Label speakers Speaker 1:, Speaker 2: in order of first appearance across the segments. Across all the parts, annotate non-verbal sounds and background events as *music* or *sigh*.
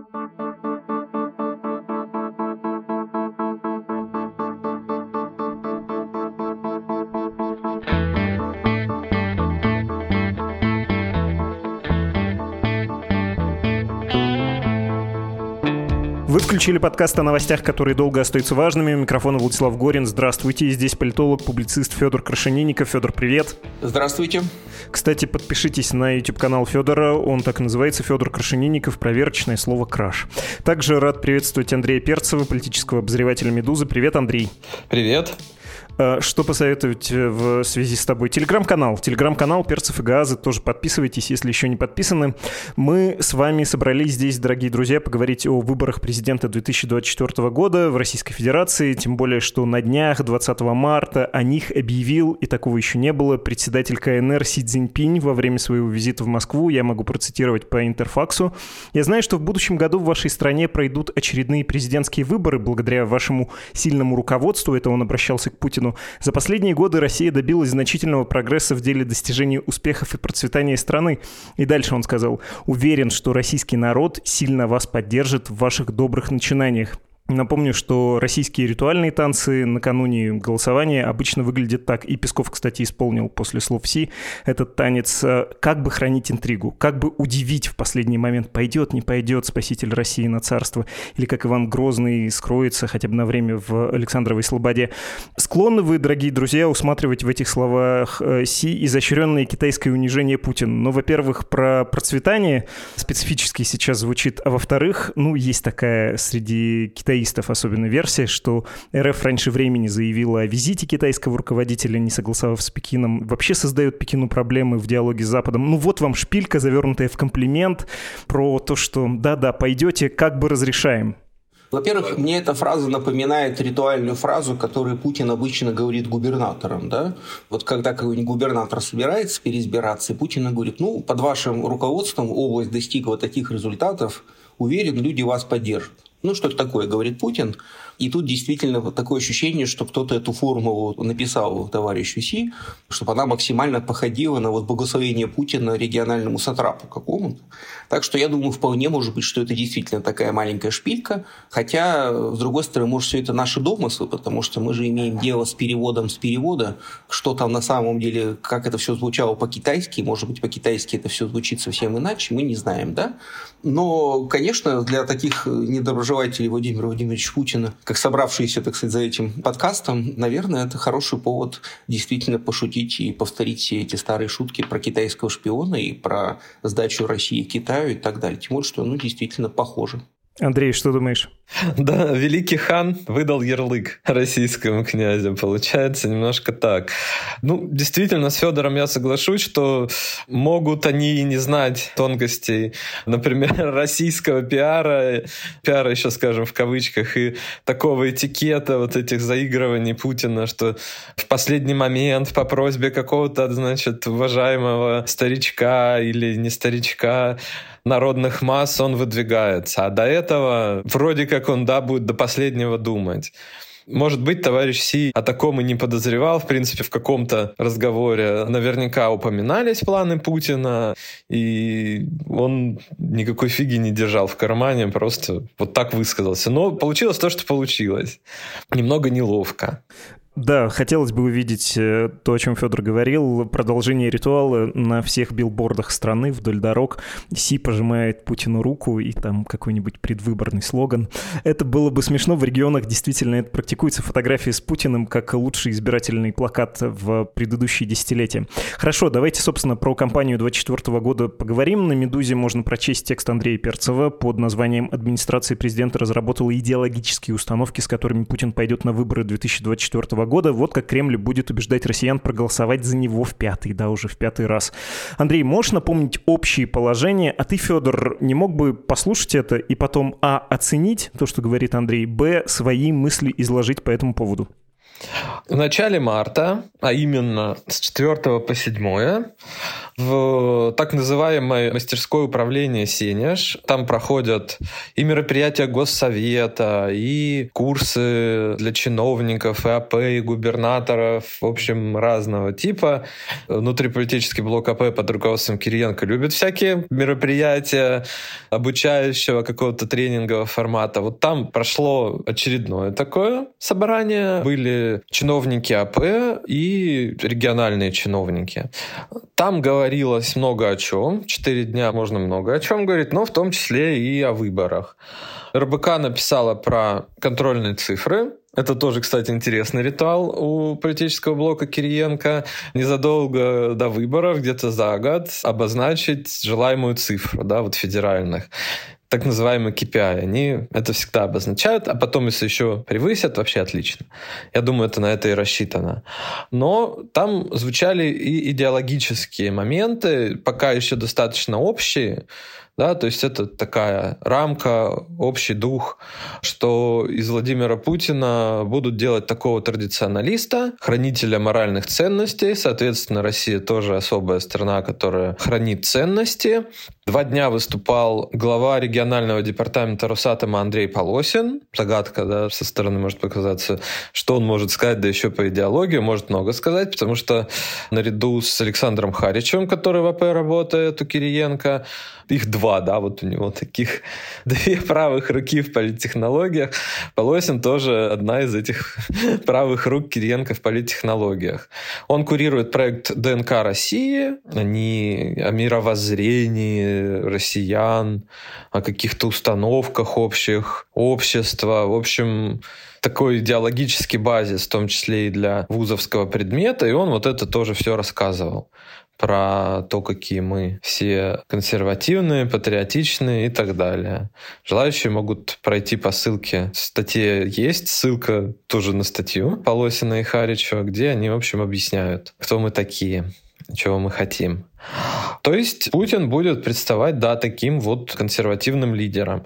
Speaker 1: Вы включили подкаст о новостях, которые долго остаются важными. Микрофон Владислав Горин. Здравствуйте. Здесь политолог, публицист Федор Крашенинников. Федор, привет.
Speaker 2: Здравствуйте.
Speaker 1: Кстати, подпишитесь на YouTube-канал Федора. Он так и называется Федор Крашенинников. Проверочное слово «краш». Также рад приветствовать Андрея Перцева, политического обозревателя «Медузы». Привет, Андрей.
Speaker 3: Привет.
Speaker 1: Э, что посоветовать в связи с тобой? Телеграм-канал. Телеграм-канал Перцев и Газы. Тоже подписывайтесь, если еще не подписаны. Мы с вами собрались здесь, дорогие друзья, поговорить о выборах президента 2024 года в Российской Федерации. Тем более, что на днях, 20 марта, о них объявил, и такого еще не было, председатель КНР Си Цзиньпинь во время своего визита в Москву. Я могу процитировать по интерфаксу. Я знаю, что в будущем году в вашей стране пройдут очередные президентские выборы благодаря вашему сильному руководству. Это он обращался к Путину Путину. За последние годы Россия добилась значительного прогресса в деле достижения успехов и процветания страны. И дальше он сказал, уверен, что российский народ сильно вас поддержит в ваших добрых начинаниях. Напомню, что российские ритуальные танцы накануне голосования обычно выглядят так. И Песков, кстати, исполнил после слов Си этот танец. Э, как бы хранить интригу, как бы удивить в последний момент, пойдет, не пойдет спаситель России на царство, или как Иван Грозный скроется хотя бы на время в Александровой Слободе. Склонны вы, дорогие друзья, усматривать в этих словах э, Си изощренное китайское унижение Путина. Но, во-первых, про процветание специфически сейчас звучит, а во-вторых, ну, есть такая среди китайских китаистов особенно версия, что РФ раньше времени заявила о визите китайского руководителя, не согласовав с Пекином, вообще создает Пекину проблемы в диалоге с Западом. Ну вот вам шпилька, завернутая в комплимент про то, что да-да, пойдете, как бы разрешаем.
Speaker 2: Во-первых, мне эта фраза напоминает ритуальную фразу, которую Путин обычно говорит губернаторам. Да? Вот когда какой-нибудь губернатор собирается переизбираться, Путин говорит, ну, под вашим руководством область достигла таких результатов, уверен, люди вас поддержат. Ну, что это такое, говорит Путин. И тут действительно такое ощущение, что кто-то эту формулу написал товарищу Си, чтобы она максимально походила на вот благословение Путина региональному сатрапу какому-то. Так что я думаю, вполне может быть, что это действительно такая маленькая шпилька. Хотя, с другой стороны, может, все это наши домыслы, потому что мы же имеем дело с переводом с перевода. Что там на самом деле, как это все звучало по-китайски, может быть, по-китайски это все звучит совсем иначе, мы не знаем, да? Но, конечно, для таких недоброжелателей Владимира Владимировича Путина, как собравшиеся, так сказать, за этим подкастом, наверное, это хороший повод действительно пошутить и повторить все эти старые шутки про китайского шпиона и про сдачу России Китаю и так далее. Тем более, что, ну, действительно похоже.
Speaker 1: Андрей, что думаешь?
Speaker 3: Да, великий хан выдал ярлык российскому князю. Получается немножко так. Ну, действительно, с Федором я соглашусь, что могут они и не знать тонкостей, например, *laughs* российского пиара, пиара еще, скажем, в кавычках, и такого этикета вот этих заигрываний Путина, что в последний момент по просьбе какого-то, значит, уважаемого старичка или не старичка народных масс он выдвигается. А до этого вроде как он, да, будет до последнего думать. Может быть, товарищ Си о таком и не подозревал. В принципе, в каком-то разговоре наверняка упоминались планы Путина, и он никакой фиги не держал в кармане, просто вот так высказался. Но получилось то, что получилось. Немного неловко.
Speaker 1: Да, хотелось бы увидеть э, то, о чем Федор говорил, продолжение ритуала на всех билбордах страны вдоль дорог. Си пожимает Путину руку и там какой-нибудь предвыборный слоган. Это было бы смешно, в регионах действительно это практикуется. Фотографии с Путиным как лучший избирательный плакат в предыдущие десятилетия. Хорошо, давайте, собственно, про кампанию 24 года поговорим. На «Медузе» можно прочесть текст Андрея Перцева под названием «Администрация президента разработала идеологические установки, с которыми Путин пойдет на выборы 2024 года. Вот как Кремль будет убеждать россиян проголосовать за него в пятый, да, уже в пятый раз. Андрей, можешь напомнить общие положения? А ты, Федор, не мог бы послушать это и потом, а, оценить то, что говорит Андрей, б, свои мысли изложить по этому поводу?
Speaker 3: В начале марта, а именно с 4 по 7, в так называемое мастерское управление «Сенеж». Там проходят и мероприятия Госсовета, и курсы для чиновников, и АП, и губернаторов, в общем, разного типа. Внутриполитический блок АП под руководством Кириенко любит всякие мероприятия обучающего какого-то тренингового формата. Вот там прошло очередное такое собрание. Были чиновники АП и региональные чиновники. Там говорилось много о чем. Четыре дня можно много о чем говорить, но в том числе и о выборах. РБК написала про контрольные цифры, это тоже, кстати, интересный ритуал у политического блока Кириенко. Незадолго до выборов, где-то за год, обозначить желаемую цифру, да, вот федеральных так называемые KPI. Они это всегда обозначают, а потом, если еще превысят, вообще отлично. Я думаю, это на это и рассчитано. Но там звучали и идеологические моменты, пока еще достаточно общие, да, то есть это такая рамка, общий дух, что из Владимира Путина будут делать такого традиционалиста, хранителя моральных ценностей. Соответственно, Россия тоже особая страна, которая хранит ценности. Два дня выступал глава регионального департамента Росатома Андрей Полосин. Загадка, да, со стороны может показаться, что он может сказать, да еще по идеологии, может много сказать, потому что наряду с Александром Харичевым, который в АП работает у Кириенко, их два, да, вот у него таких *laughs* две правых руки в политтехнологиях. Полосин тоже одна из этих *laughs* правых рук Кириенко в политтехнологиях. Он курирует проект ДНК России, они о мировоззрении россиян, о каких-то установках общих, общества, в общем, такой идеологический базис, в том числе и для вузовского предмета, и он вот это тоже все рассказывал про то, какие мы все консервативные, патриотичные и так далее. Желающие могут пройти по ссылке. В статье есть ссылка тоже на статью Полосина и Харичева, где они, в общем, объясняют, кто мы такие, чего мы хотим. То есть Путин будет представать, да, таким вот консервативным лидером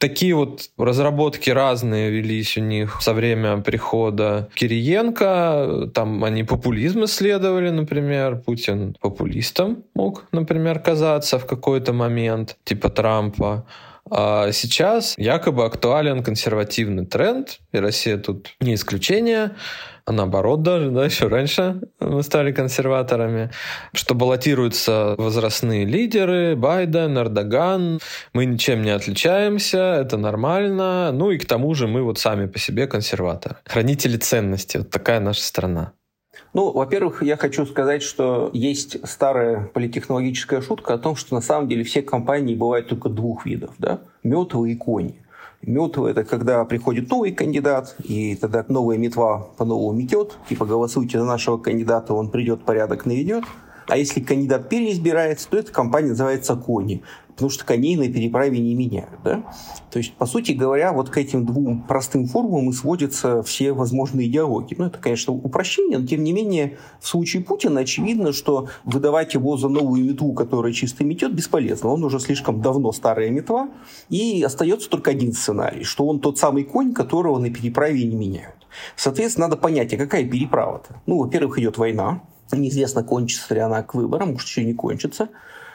Speaker 3: такие вот разработки разные велись у них со время прихода Кириенко. Там они популизм исследовали, например. Путин популистом мог, например, казаться в какой-то момент, типа Трампа. А сейчас якобы актуален консервативный тренд, и Россия тут не исключение а наоборот даже, да, еще раньше мы стали консерваторами, что баллотируются возрастные лидеры, Байден, Эрдоган, мы ничем не отличаемся, это нормально, ну и к тому же мы вот сами по себе консерваторы. Хранители ценностей, вот такая наша страна.
Speaker 2: Ну, во-первых, я хочу сказать, что есть старая политехнологическая шутка о том, что на самом деле все компании бывают только двух видов, да, мертвые и кони. Мертвый – это когда приходит новый кандидат, и тогда новая метва по-новому метет, типа голосуйте за нашего кандидата, он придет, порядок наведет. А если кандидат переизбирается, то эта компания называется кони потому что коней на переправе не меняют. Да? То есть, по сути говоря, вот к этим двум простым формулам и сводятся все возможные идеологии. Ну, это, конечно, упрощение, но тем не менее, в случае Путина очевидно, что выдавать его за новую мету, которая чисто метет, бесполезно. Он уже слишком давно старая метва, и остается только один сценарий, что он тот самый конь, которого на переправе не меняют. Соответственно, надо понять, а какая переправа-то? Ну, во-первых, идет война, Неизвестно, кончится ли она к выборам, может, еще не кончится.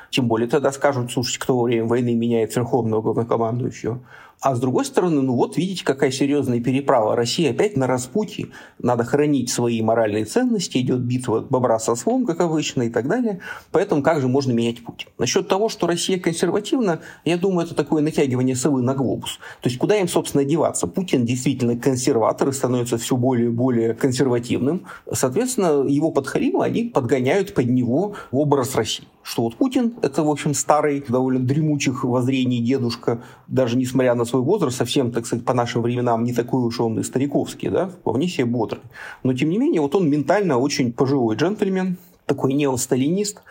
Speaker 2: Тем более тогда скажут, слушайте, кто во время войны меняет верховного главнокомандующего. А с другой стороны, ну вот видите, какая серьезная переправа. Россия опять на распутье. Надо хранить свои моральные ценности. Идет битва бобра со слом, как обычно, и так далее. Поэтому как же можно менять путь? Насчет того, что Россия консервативна, я думаю, это такое натягивание совы на глобус. То есть куда им, собственно, деваться? Путин действительно консерватор и становится все более и более консервативным. Соответственно, его подхалимы, они подгоняют под него образ России. Что вот Путин – это, в общем, старый, довольно дремучих воззрений дедушка, даже несмотря на свой возраст, совсем, так сказать, по нашим временам не такой уж он и стариковский, да, вполне себе бодрый. Но, тем не менее, вот он ментально очень пожилой джентльмен, такой неосталинист,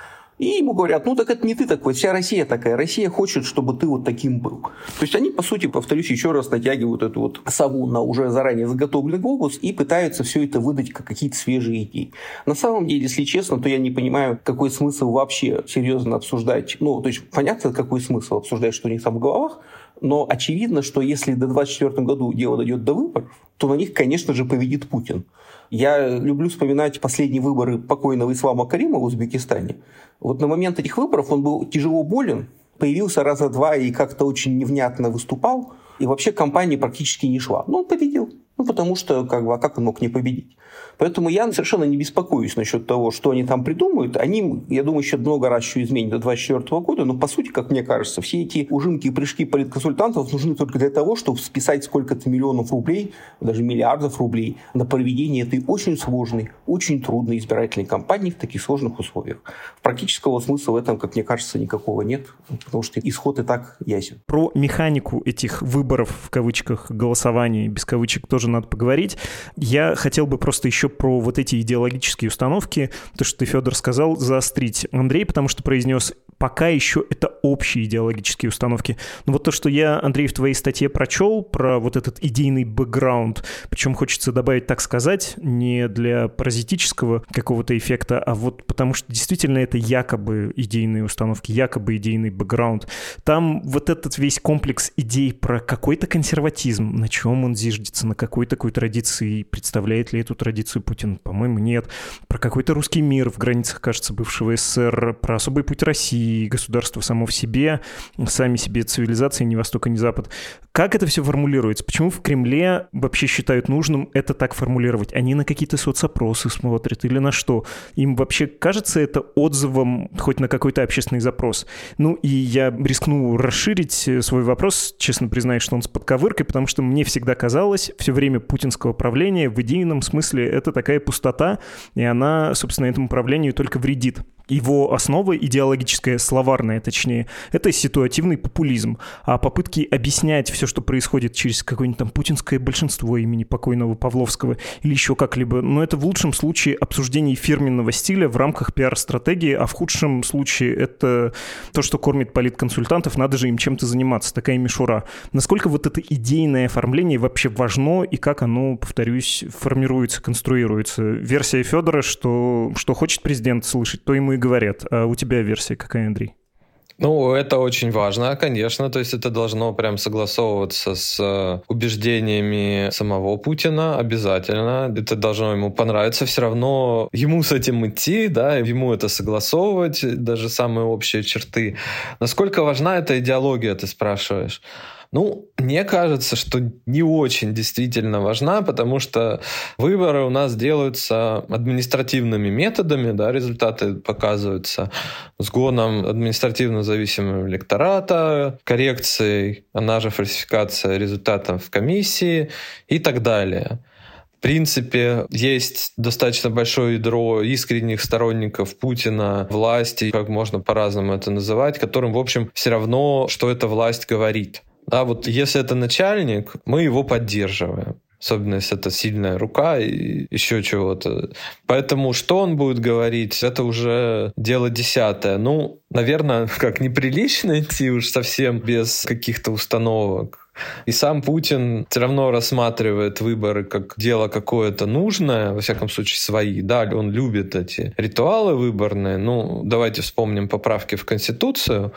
Speaker 2: и ему говорят, ну так это не ты такой, вся Россия такая. Россия хочет, чтобы ты вот таким был. То есть они, по сути, повторюсь еще раз, натягивают эту вот сову на уже заранее заготовленный глобус и пытаются все это выдать как какие-то свежие идеи. На самом деле, если честно, то я не понимаю, какой смысл вообще серьезно обсуждать. Ну, то есть понятно, какой смысл обсуждать, что у них там в головах, Но очевидно, что если до 2024 году дело дойдет до выборов, то на них, конечно же, победит Путин. Я люблю вспоминать последние выборы покойного Ислама Карима в Узбекистане. Вот на момент этих выборов он был тяжело болен, появился раза два и как-то очень невнятно выступал, и вообще кампания практически не шла. Но он победил. Ну, потому что, как бы, а как он мог не победить? Поэтому я совершенно не беспокоюсь насчет того, что они там придумают. Они, я думаю, еще много раз еще изменят до 2024 года, но по сути, как мне кажется, все эти ужимки и прыжки политконсультантов нужны только для того, чтобы списать сколько-то миллионов рублей, даже миллиардов рублей на проведение этой очень сложной, очень трудной избирательной кампании в таких сложных условиях. Практического смысла в этом, как мне кажется, никакого нет, потому что исход и так ясен.
Speaker 1: Про механику этих выборов, в кавычках, голосования, без кавычек, тоже надо поговорить. Я хотел бы просто еще про вот эти идеологические установки, то, что ты, Федор, сказал, заострить. Андрей, потому что произнес пока еще это общие идеологические установки. Но вот то, что я, Андрей, в твоей статье прочел про вот этот идейный бэкграунд, причем хочется добавить, так сказать, не для паразитического какого-то эффекта, а вот потому что действительно это якобы идейные установки, якобы идейный бэкграунд. Там вот этот весь комплекс идей про какой-то консерватизм, на чем он зиждется, на какой такой традиции, представляет ли эту традицию Путин, по-моему, нет. Про какой-то русский мир в границах, кажется, бывшего СССР, про особый путь России, государство само в себе, сами себе цивилизации, ни Восток, ни Запад. Как это все формулируется? Почему в Кремле вообще считают нужным это так формулировать? Они на какие-то соцопросы смотрят или на что? Им вообще кажется это отзывом хоть на какой-то общественный запрос? Ну и я рискну расширить свой вопрос, честно признаюсь, что он с подковыркой, потому что мне всегда казалось все время путинского правления в идейном смысле это такая пустота, и она, собственно, этому правлению только вредит. Его основа идеологическая, словарная точнее, это ситуативный популизм. А попытки объяснять все, что происходит через какое-нибудь там путинское большинство имени покойного Павловского или еще как-либо, но это в лучшем случае обсуждение фирменного стиля в рамках пиар-стратегии, а в худшем случае это то, что кормит политконсультантов, надо же им чем-то заниматься, такая мишура. Насколько вот это идейное оформление вообще важно и как оно, повторюсь, формируется, конструируется? Версия Федора, что, что хочет президент слышать, то ему и говорят. А у тебя версия какая, Андрей?
Speaker 3: Ну, это очень важно, конечно, то есть это должно прям согласовываться с э, убеждениями самого Путина обязательно, это должно ему понравиться, все равно ему с этим идти, да, ему это согласовывать, даже самые общие черты. Насколько важна эта идеология, ты спрашиваешь? Ну, мне кажется, что не очень действительно важна, потому что выборы у нас делаются административными методами, да, результаты показываются сгоном административно зависимого электората, коррекцией, она же фальсификация результатов комиссии и так далее. В принципе, есть достаточно большое ядро искренних сторонников Путина, власти, как можно по-разному это называть, которым, в общем, все равно, что эта власть говорит. А вот если это начальник, мы его поддерживаем. Особенно если это сильная рука и еще чего-то. Поэтому что он будет говорить, это уже дело десятое. Ну, наверное, *laughs* как неприлично идти уж совсем без каких-то установок. И сам Путин все равно рассматривает выборы как дело какое-то нужное, во всяком случае свои. Да, он любит эти ритуалы выборные. Ну, давайте вспомним поправки в Конституцию,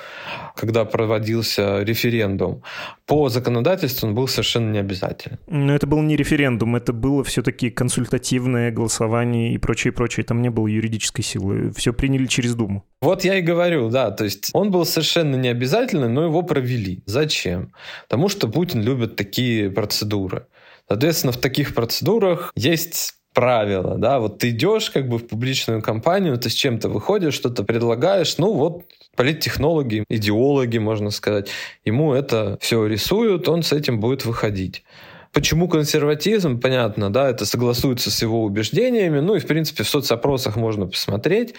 Speaker 3: когда проводился референдум. По законодательству он был совершенно не обязателен.
Speaker 1: Но это был не референдум, это было все-таки консультативное голосование и прочее, прочее. Там не было юридической силы. Все приняли через Думу.
Speaker 3: Вот я и говорю, да, то есть он был совершенно не обязательный, но его провели. Зачем? Потому что Путин любит такие процедуры. Соответственно, в таких процедурах есть правила, да, вот ты идешь как бы в публичную кампанию, ты с чем-то выходишь, что-то предлагаешь, ну вот политтехнологи, идеологи, можно сказать, ему это все рисуют, он с этим будет выходить. Почему консерватизм? Понятно, да, это согласуется с его убеждениями. Ну и, в принципе, в соцопросах можно посмотреть.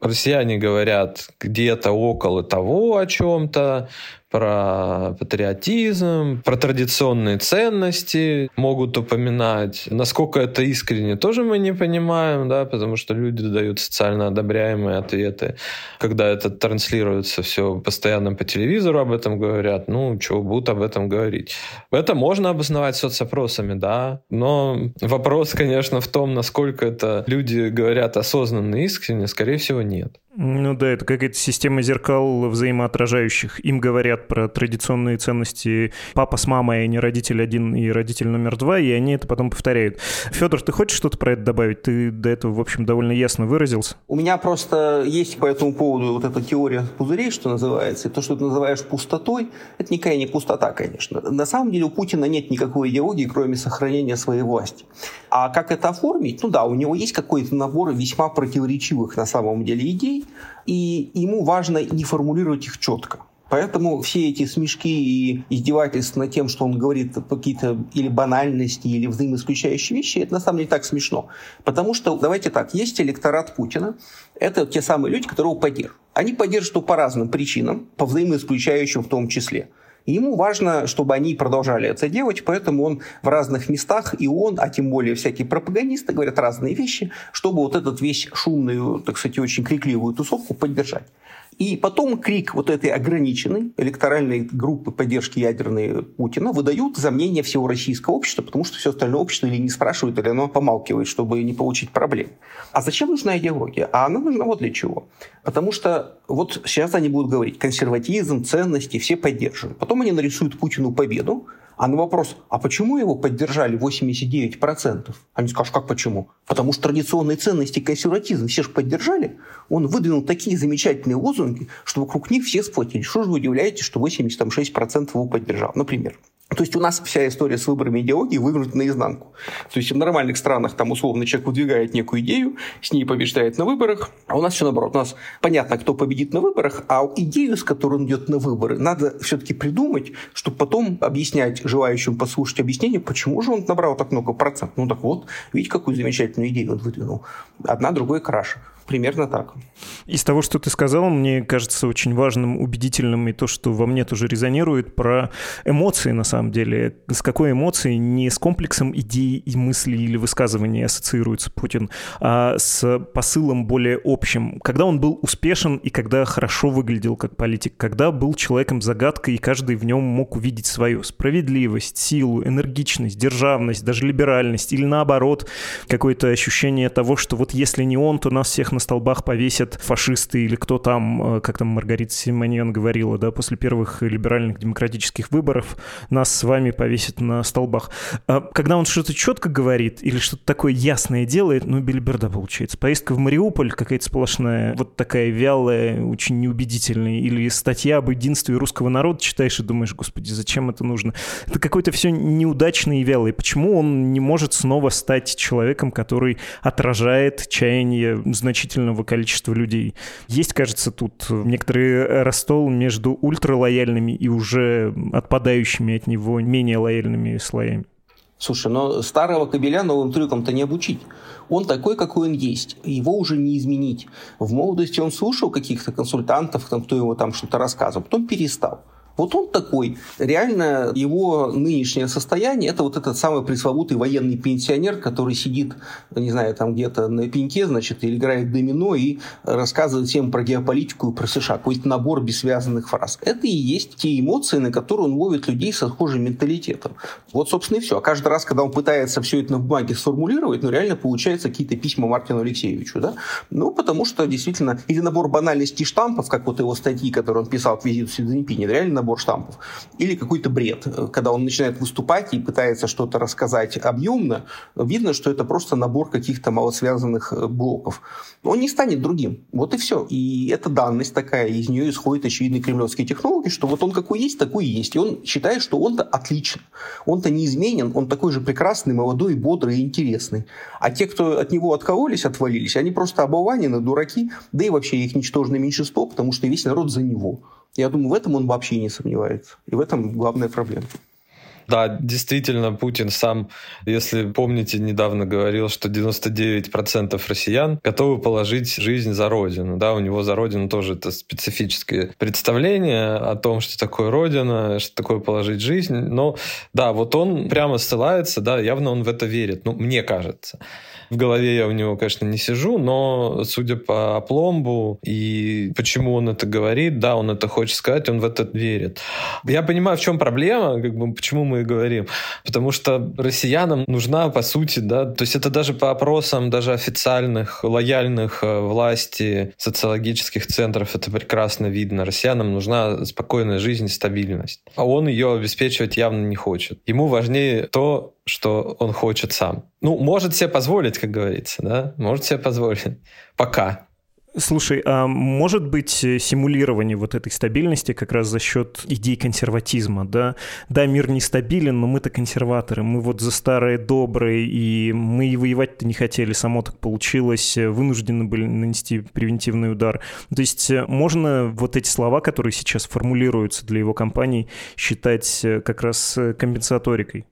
Speaker 3: Россияне говорят где-то около того о чем-то про патриотизм, про традиционные ценности могут упоминать. Насколько это искренне, тоже мы не понимаем, да, потому что люди дают социально одобряемые ответы. Когда это транслируется все постоянно по телевизору, об этом говорят, ну, что будут об этом говорить. Это можно обосновать соцопросами, да, но вопрос, конечно, в том, насколько это люди говорят осознанно и искренне, скорее всего, нет.
Speaker 1: Ну да, это какая-то система зеркал взаимоотражающих. Им говорят про традиционные ценности папа с мамой, а не родитель один и родитель номер два, и они это потом повторяют. Федор, ты хочешь что-то про это добавить? Ты до этого, в общем, довольно ясно выразился.
Speaker 2: У меня просто есть по этому поводу вот эта теория пузырей, что называется, и то, что ты называешь пустотой, это никакая не пустота, конечно. На самом деле у Путина нет никакой идеологии, кроме сохранения своей власти. А как это оформить? Ну да, у него есть какой-то набор весьма противоречивых на самом деле идей, и ему важно не формулировать их четко. Поэтому все эти смешки и издевательства над тем, что он говорит какие-то или банальности, или взаимоисключающие вещи, это на самом деле так смешно. Потому что, давайте так, есть электорат Путина, это те самые люди, которые его поддерживают. Они поддерживают его по разным причинам, по взаимоисключающим в том числе. И ему важно, чтобы они продолжали это делать, поэтому он в разных местах, и он, а тем более всякие пропагандисты, говорят разные вещи, чтобы вот этот весь шумную, так сказать, очень крикливую тусовку поддержать. И потом крик вот этой ограниченной электоральной группы поддержки ядерной Путина выдают за мнение всего российского общества, потому что все остальное общество или не спрашивает, или оно помалкивает, чтобы не получить проблем. А зачем нужна идеология? А она нужна вот для чего. Потому что вот сейчас они будут говорить, консерватизм, ценности, все поддерживают. Потом они нарисуют Путину победу, а на вопрос, а почему его поддержали 89%? Они скажут, как почему? Потому что традиционные ценности и консерватизм все же поддержали. Он выдвинул такие замечательные лозунги, что вокруг них все сплотились. Что же вы удивляетесь, что 86% его поддержал, например? То есть у нас вся история с выборами идеологии вывернута наизнанку. То есть в нормальных странах там условно человек выдвигает некую идею, с ней побеждает на выборах, а у нас все наоборот. У нас понятно, кто победит на выборах, а идею, с которой он идет на выборы, надо все-таки придумать, чтобы потом объяснять желающим послушать объяснение, почему же он набрал так много процентов. Ну так вот, видите, какую замечательную идею он выдвинул. Одна другой краше. Примерно так.
Speaker 1: Из того, что ты сказал, мне кажется очень важным, убедительным и то, что во мне тоже резонирует про эмоции на самом деле. С какой эмоцией не с комплексом идей и мыслей или высказываний ассоциируется Путин, а с посылом более общим. Когда он был успешен и когда хорошо выглядел как политик, когда был человеком загадкой и каждый в нем мог увидеть свою справедливость, силу, энергичность, державность, даже либеральность или наоборот какое-то ощущение того, что вот если не он, то нас всех на столбах повесят фашисты или кто там, э, как там Маргарита Симоньян говорила, да, после первых либеральных демократических выборов нас с вами повесят на столбах. А когда он что-то четко говорит или что-то такое ясное делает, ну, бельберда получается. Поездка в Мариуполь какая-то сплошная, вот такая вялая, очень неубедительная. Или статья об единстве русского народа читаешь и думаешь, господи, зачем это нужно? Это какое-то все неудачное и вялое. Почему он не может снова стать человеком, который отражает чаяние значительно значительного количества людей. Есть, кажется, тут некоторый растол между ультралояльными и уже отпадающими от него менее лояльными слоями.
Speaker 2: Слушай, но старого кобеля новым трюкам-то не обучить. Он такой, какой он есть. Его уже не изменить. В молодости он слушал каких-то консультантов, там, кто ему там что-то рассказывал, потом перестал. Вот он такой. Реально его нынешнее состояние – это вот этот самый пресловутый военный пенсионер, который сидит, не знаю, там где-то на пеньке, значит, или играет домино и рассказывает всем про геополитику и про США. Какой-то набор бессвязанных фраз. Это и есть те эмоции, на которые он ловит людей со схожим менталитетом. Вот, собственно, и все. А каждый раз, когда он пытается все это на бумаге сформулировать, ну, реально получается какие-то письма Мартину Алексеевичу, да? Ну, потому что, действительно, или набор банальностей штампов, как вот его статьи, которые он писал к визиту Си реально набор штампов, или какой-то бред. Когда он начинает выступать и пытается что-то рассказать объемно, видно, что это просто набор каких-то малосвязанных э, блоков. Он не станет другим. Вот и все. И это данность такая, из нее исходят очевидные кремлевские технологии, что вот он какой есть, такой и есть. И он считает, что он-то отличен. Он-то неизменен, он такой же прекрасный, молодой, бодрый и интересный. А те, кто от него откололись, отвалились, они просто оболванены, дураки, да и вообще их ничтожное меньшинство, потому что весь народ за него. Я думаю, в этом он вообще не сомневается. И в этом главная проблема.
Speaker 3: Да, действительно, Путин сам, если помните, недавно говорил, что 99% россиян готовы положить жизнь за Родину. Да, у него за Родину тоже это специфическое представление о том, что такое Родина, что такое положить жизнь. Но да, вот он прямо ссылается, да, явно он в это верит. Ну, мне кажется. В голове я у него, конечно, не сижу, но судя по опломбу и почему он это говорит, да, он это хочет сказать, он в это верит. Я понимаю, в чем проблема, как бы, почему мы и говорим. Потому что россиянам нужна, по сути, да, то есть это даже по опросам даже официальных, лояльных э, власти социологических центров это прекрасно видно. Россиянам нужна спокойная жизнь, стабильность. А он ее обеспечивать явно не хочет. Ему важнее то, что он хочет сам. Ну, может себе позволить, как говорится, да? Может себе позволить. Пока.
Speaker 1: Слушай, а может быть э, симулирование вот этой стабильности как раз за счет идей консерватизма, да? Да, мир нестабилен, но мы-то консерваторы, мы вот за старое доброе, и мы и воевать-то не хотели, само так получилось, э, вынуждены были нанести превентивный удар. То есть э, можно вот эти слова, которые сейчас формулируются для его компаний, считать как раз компенсаторикой?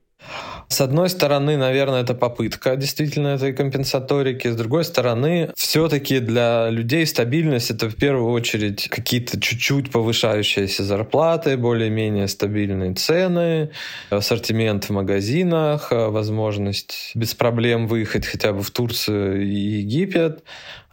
Speaker 3: С одной стороны, наверное, это попытка действительно этой компенсаторики. С другой стороны, все-таки для людей стабильность это в первую очередь какие-то чуть-чуть повышающиеся зарплаты, более-менее стабильные цены, ассортимент в магазинах, возможность без проблем выехать хотя бы в Турцию и Египет.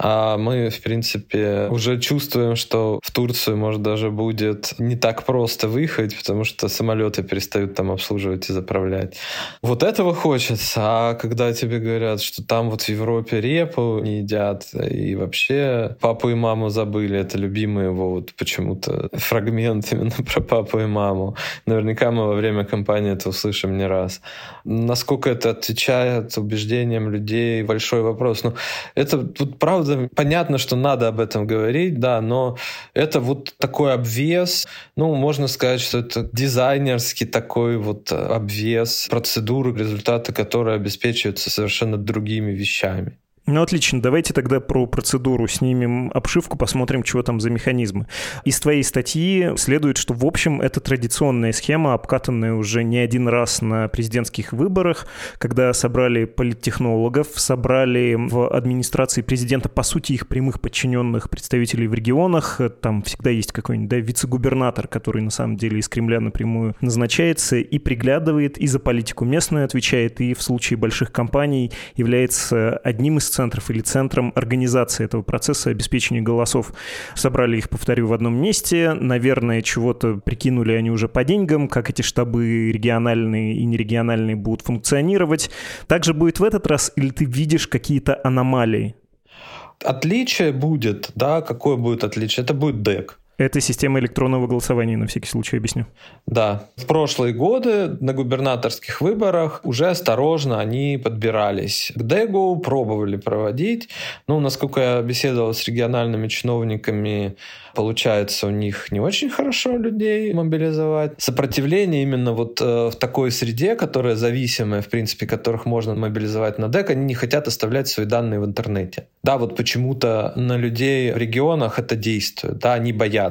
Speaker 3: А мы, в принципе, уже чувствуем, что в Турцию, может, даже будет не так просто выехать, потому что самолеты перестают там обслуживать и заправлять. Вот этого хочется. А когда тебе говорят, что там вот в Европе репу не едят, и вообще папу и маму забыли, это любимый его вот почему-то фрагмент именно *laughs* про папу и маму. Наверняка мы во время кампании это услышим не раз. Насколько это отвечает убеждениям людей, большой вопрос. Ну, это тут правда понятно, что надо об этом говорить, да, но это вот такой обвес, ну, можно сказать, что это дизайнерский такой вот обвес процедуры, результаты которые обеспечиваются совершенно другими вещами.
Speaker 1: Ну, отлично. Давайте тогда про процедуру снимем обшивку, посмотрим, чего там за механизмы. Из твоей статьи следует, что, в общем, это традиционная схема, обкатанная уже не один раз на президентских выборах, когда собрали политтехнологов, собрали в администрации президента, по сути, их прямых подчиненных представителей в регионах. Там всегда есть какой-нибудь да, вице-губернатор, который на самом деле из Кремля напрямую назначается и приглядывает, и за политику местную отвечает, и в случае больших компаний является одним из центров или центром организации этого процесса обеспечения голосов. Собрали их, повторю, в одном месте. Наверное, чего-то прикинули они уже по деньгам, как эти штабы региональные и нерегиональные будут функционировать. Также будет в этот раз, или ты видишь какие-то аномалии?
Speaker 3: Отличие будет, да, какое будет отличие? Это будет ДЭК.
Speaker 1: Это система электронного голосования, на всякий случай объясню.
Speaker 3: Да. В прошлые годы на губернаторских выборах уже осторожно они подбирались к ДЭГу, пробовали проводить. Ну, насколько я беседовал с региональными чиновниками, получается у них не очень хорошо людей мобилизовать. Сопротивление именно вот э, в такой среде, которая зависимая, в принципе, которых можно мобилизовать на ДЭК, они не хотят оставлять свои данные в интернете. Да, вот почему-то на людей в регионах это действует, да, они боятся.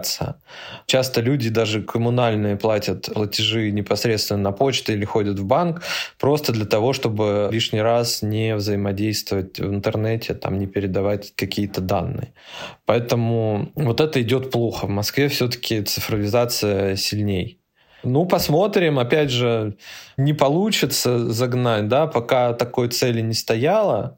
Speaker 3: Часто люди даже коммунальные платят платежи непосредственно на почту или ходят в банк просто для того, чтобы лишний раз не взаимодействовать в интернете, там не передавать какие-то данные. Поэтому вот это идет плохо. В Москве все-таки цифровизация сильней. Ну, посмотрим. Опять же, не получится загнать, да, пока такой цели не стояло.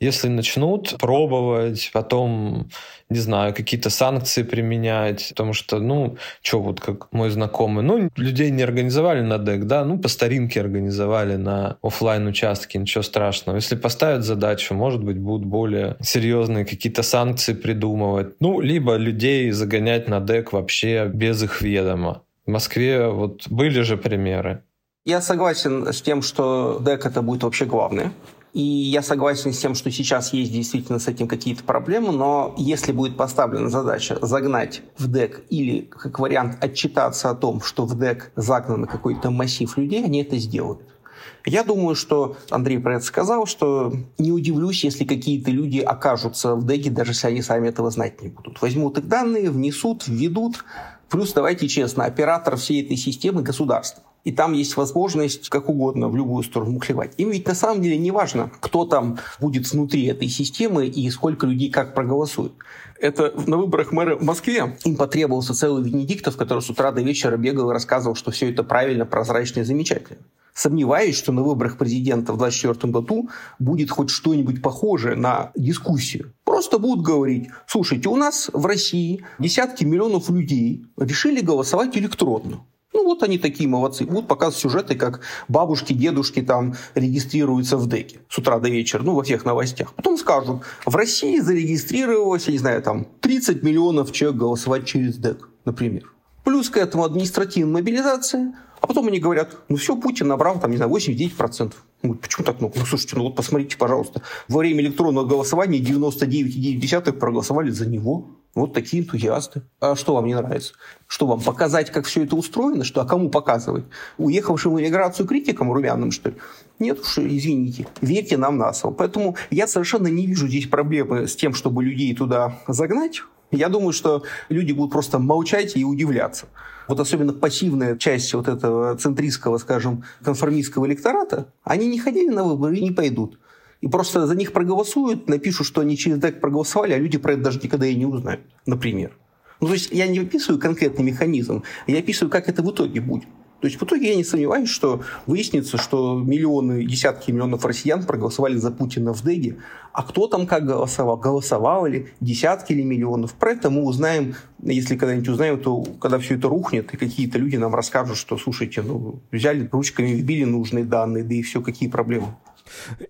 Speaker 3: Если начнут пробовать, потом, не знаю, какие-то санкции применять, потому что, ну, что вот как мой знакомый, ну, людей не организовали на ДЭК, да, ну, по старинке организовали на офлайн участке, ничего страшного. Если поставят задачу, может быть, будут более серьезные какие-то санкции придумывать. Ну, либо людей загонять на ДЭК вообще без их ведома. В Москве вот были же примеры.
Speaker 2: Я согласен с тем, что ДЭК это будет вообще главное. И я согласен с тем, что сейчас есть действительно с этим какие-то проблемы, но если будет поставлена задача загнать в ДЭК или, как вариант, отчитаться о том, что в ДЭК загнан какой-то массив людей, они это сделают. Я думаю, что Андрей про это сказал, что не удивлюсь, если какие-то люди окажутся в ДЭКе, даже если они сами этого знать не будут. Возьмут их данные, внесут, введут. Плюс, давайте честно, оператор всей этой системы – государство и там есть возможность как угодно в любую сторону клевать. Им ведь на самом деле не важно, кто там будет внутри этой системы и сколько людей как проголосуют. Это на выборах мэра в Москве им потребовался целый Венедиктов, который с утра до вечера бегал и рассказывал, что все это правильно, прозрачно и замечательно. Сомневаюсь, что на выборах президента в 2024 году будет хоть что-нибудь похожее на дискуссию. Просто будут говорить, слушайте, у нас в России десятки миллионов людей решили голосовать электронно. Ну вот они такие молодцы. Будут показывать сюжеты, как бабушки, дедушки там регистрируются в ДЭКе с утра до вечера, ну во всех новостях. Потом скажут, в России зарегистрировалось, я не знаю, там 30 миллионов человек голосовать через ДЭК, например. Плюс к этому административная мобилизация. А потом они говорят, ну все, Путин набрал там, не знаю, 89%. Ну, почему так много? Ну, слушайте, ну вот посмотрите, пожалуйста. Во время электронного голосования 99,9 проголосовали за него. Вот такие энтузиасты. А что вам не нравится? Что вам, показать, как все это устроено? Что, а кому показывать? Уехавшим в эмиграцию критикам румяным, что ли? Нет уж, извините, верьте нам на слово. Поэтому я совершенно не вижу здесь проблемы с тем, чтобы людей туда загнать. Я думаю, что люди будут просто молчать и удивляться. Вот особенно пассивная часть вот этого центристского, скажем, конформистского электората, они не ходили на выборы и не пойдут и просто за них проголосуют, напишут, что они через ДЭК проголосовали, а люди про это даже никогда и не узнают, например. Ну, то есть я не описываю конкретный механизм, я описываю, как это в итоге будет. То есть в итоге я не сомневаюсь, что выяснится, что миллионы, десятки миллионов россиян проголосовали за Путина в Деге. А кто там как голосовал? Голосовал ли? Десятки или миллионов? Про это мы узнаем, если когда-нибудь узнаем, то когда все это рухнет, и какие-то люди нам расскажут, что, слушайте, ну, взяли ручками, вбили нужные данные, да и все, какие проблемы.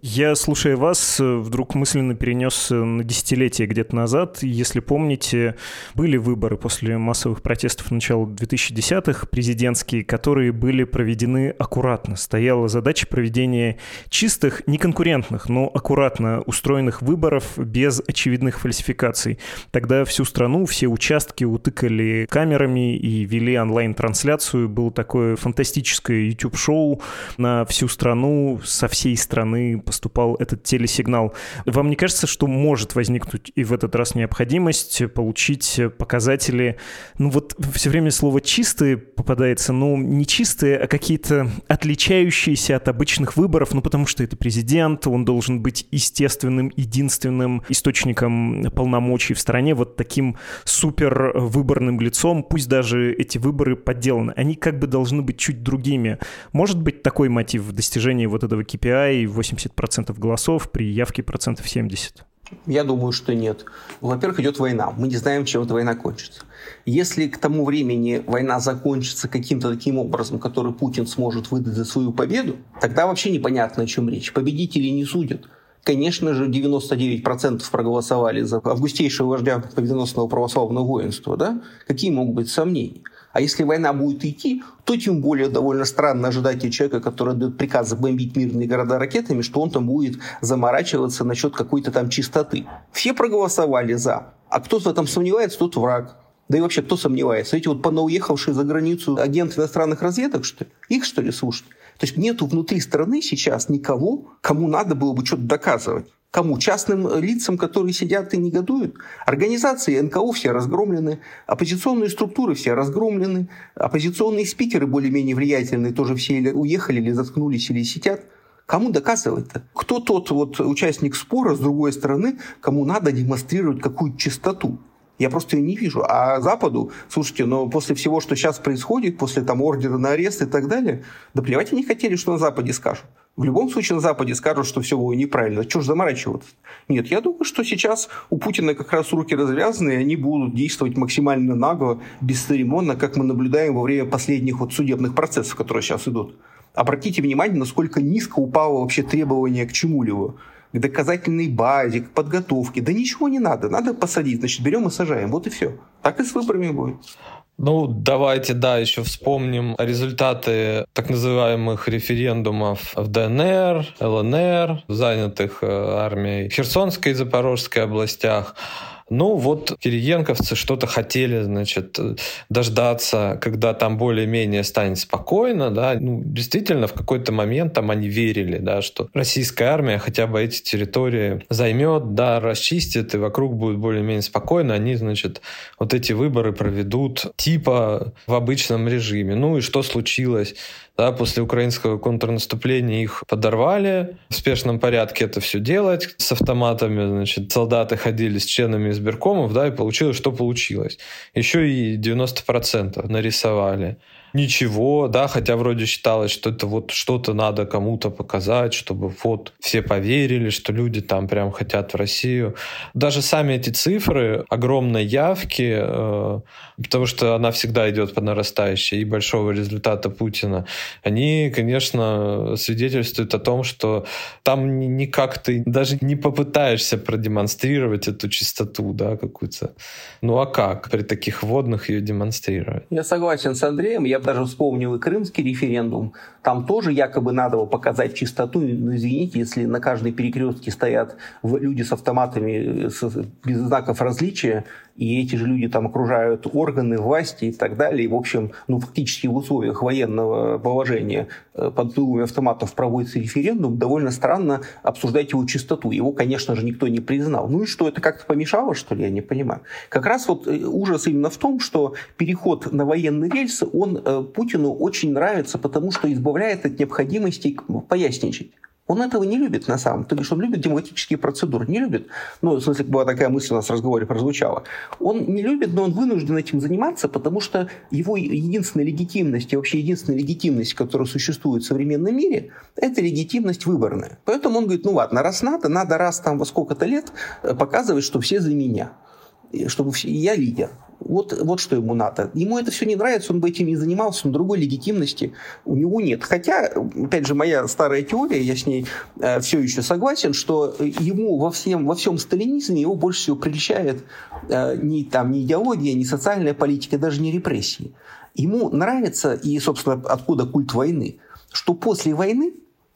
Speaker 1: Я, слушая вас, вдруг мысленно перенес на десятилетие где-то назад. Если помните, были выборы после массовых протестов начала 2010-х, президентские, которые были проведены аккуратно. Стояла задача проведения чистых, неконкурентных, но аккуратно устроенных выборов без очевидных фальсификаций. Тогда всю страну, все участки утыкали камерами и вели онлайн-трансляцию. Было такое фантастическое YouTube-шоу на всю страну, со всей страны стороны поступал этот телесигнал. Вам не кажется, что может возникнуть и в этот раз необходимость получить показатели, ну вот все время слово «чистые» попадается, но не чистые, а какие-то отличающиеся от обычных выборов, ну потому что это президент, он должен быть естественным, единственным источником полномочий в стране, вот таким супер выборным лицом, пусть даже эти выборы подделаны, они как бы должны быть чуть другими. Может быть такой мотив в достижении вот этого KPI 80% голосов при явке процентов 70%?
Speaker 2: Я думаю, что нет. Во-первых, идет война. Мы не знаем, чем эта война кончится. Если к тому времени война закончится каким-то таким образом, который Путин сможет выдать за свою победу, тогда вообще непонятно, о чем речь. Победители не судят. Конечно же, 99% проголосовали за августейшего вождя победоносного православного воинства. Да? Какие могут быть сомнения? А если война будет идти, то тем более довольно странно ожидать от человека, который дает приказ бомбить мирные города ракетами, что он там будет заморачиваться насчет какой-то там чистоты. Все проголосовали за. А кто в этом сомневается, тот враг. Да и вообще, кто сомневается? Эти вот понауехавшие за границу агенты иностранных разведок, что ли? Их, что ли, слушать? То есть нету внутри страны сейчас никого, кому надо было бы что-то доказывать. Кому? Частным лицам, которые сидят и негодуют? Организации НКО все разгромлены, оппозиционные структуры все разгромлены, оппозиционные спикеры более-менее влиятельные тоже все или уехали, или заткнулись, или сидят. Кому доказывать-то? Кто тот вот участник спора, с другой стороны, кому надо демонстрировать какую-то чистоту? Я просто ее не вижу. А Западу, слушайте, но после всего, что сейчас происходит, после там ордера на арест и так далее, да плевать они хотели, что на Западе скажут. В любом случае на Западе скажут, что все было неправильно. Чего ж заморачиваться? Нет, я думаю, что сейчас у Путина как раз руки развязаны, и они будут действовать максимально нагло, бесцеремонно, как мы наблюдаем во время последних вот судебных процессов, которые сейчас идут. Обратите внимание, насколько низко упало вообще требование к чему-либо к доказательной базе, к подготовке. Да ничего не надо. Надо посадить. Значит, берем и сажаем. Вот и все. Так и с выборами будет.
Speaker 3: Ну, давайте, да, еще вспомним результаты так называемых референдумов в ДНР, ЛНР, занятых э, армией в Херсонской и Запорожской областях. Ну, вот кириенковцы что-то хотели, значит, дождаться, когда там более-менее станет спокойно, да. Ну, действительно, в какой-то момент там они верили, да, что российская армия хотя бы эти территории займет, да, расчистит, и вокруг будет более-менее спокойно. Они, значит, вот эти выборы проведут типа в обычном режиме. Ну и что случилось? Да, после украинского контрнаступления их подорвали. В спешном порядке это все делать. С автоматами, значит, солдаты ходили с членами избиркомов, да, и получилось, что получилось. Еще и 90% нарисовали. Ничего, да, хотя вроде считалось, что это вот что-то надо кому-то показать, чтобы вот все поверили, что люди там прям хотят в Россию. Даже сами эти цифры огромной явки, э, потому что она всегда идет по нарастающей, и большого результата Путина, они, конечно, свидетельствуют о том, что там никак ты даже не попытаешься продемонстрировать эту чистоту, да, какую-то. Ну а как при таких водных ее демонстрировать?
Speaker 2: Я согласен с Андреем, я даже вспомнил и крымский референдум, там тоже якобы надо было показать чистоту. Ну, извините, если на каждой перекрестке стоят люди с автоматами с, без знаков различия, и эти же люди там окружают органы власти и так далее. И, в общем, ну, фактически в условиях военного положения э, под дулами автоматов проводится референдум, довольно странно обсуждать его чистоту. Его, конечно же, никто не признал. Ну и что, это как-то помешало, что ли, я не понимаю. Как раз вот э, ужас именно в том, что переход на военные рельсы, он э, Путину очень нравится, потому что избавляет от необходимости поясничать. Он этого не любит на самом деле, что он любит демократические процедуры. Не любит. Ну, в смысле, была такая мысль у нас в разговоре прозвучала. Он не любит, но он вынужден этим заниматься, потому что его единственная легитимность и вообще единственная легитимность, которая существует в современном мире, это легитимность выборная. Поэтому он говорит, ну ладно, раз надо, надо раз там во сколько-то лет показывать, что все за меня чтобы я лидер. Вот, вот что ему надо. Ему это все не нравится, он бы этим не занимался, но другой легитимности у него нет. Хотя, опять же, моя старая теория, я с ней э, все еще согласен, что ему во всем, во всем сталинизме его больше всего прельщает э, ни, там, ни идеология, ни социальная политика, даже не репрессии. Ему нравится, и, собственно, откуда культ войны, что после войны,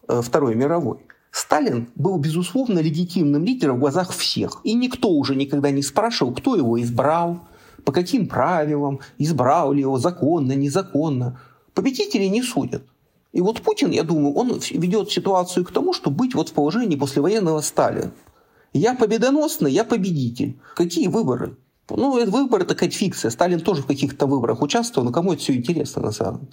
Speaker 2: э, Второй мировой, Сталин был, безусловно, легитимным лидером в глазах всех. И никто уже никогда не спрашивал, кто его избрал, по каким правилам, избрал ли его законно, незаконно. Победители не судят. И вот Путин, я думаю, он ведет ситуацию к тому, чтобы быть вот в положении послевоенного Сталина. Я победоносный, я победитель. Какие выборы? Ну, это выборы такая фикция. Сталин тоже в каких-то выборах участвовал, но кому это все интересно на самом деле?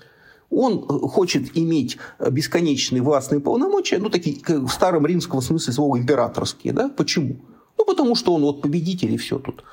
Speaker 2: Он хочет иметь бесконечные властные полномочия, ну, такие в старом римском смысле слова императорские. Да? Почему? Ну, потому что он вот победитель и все тут.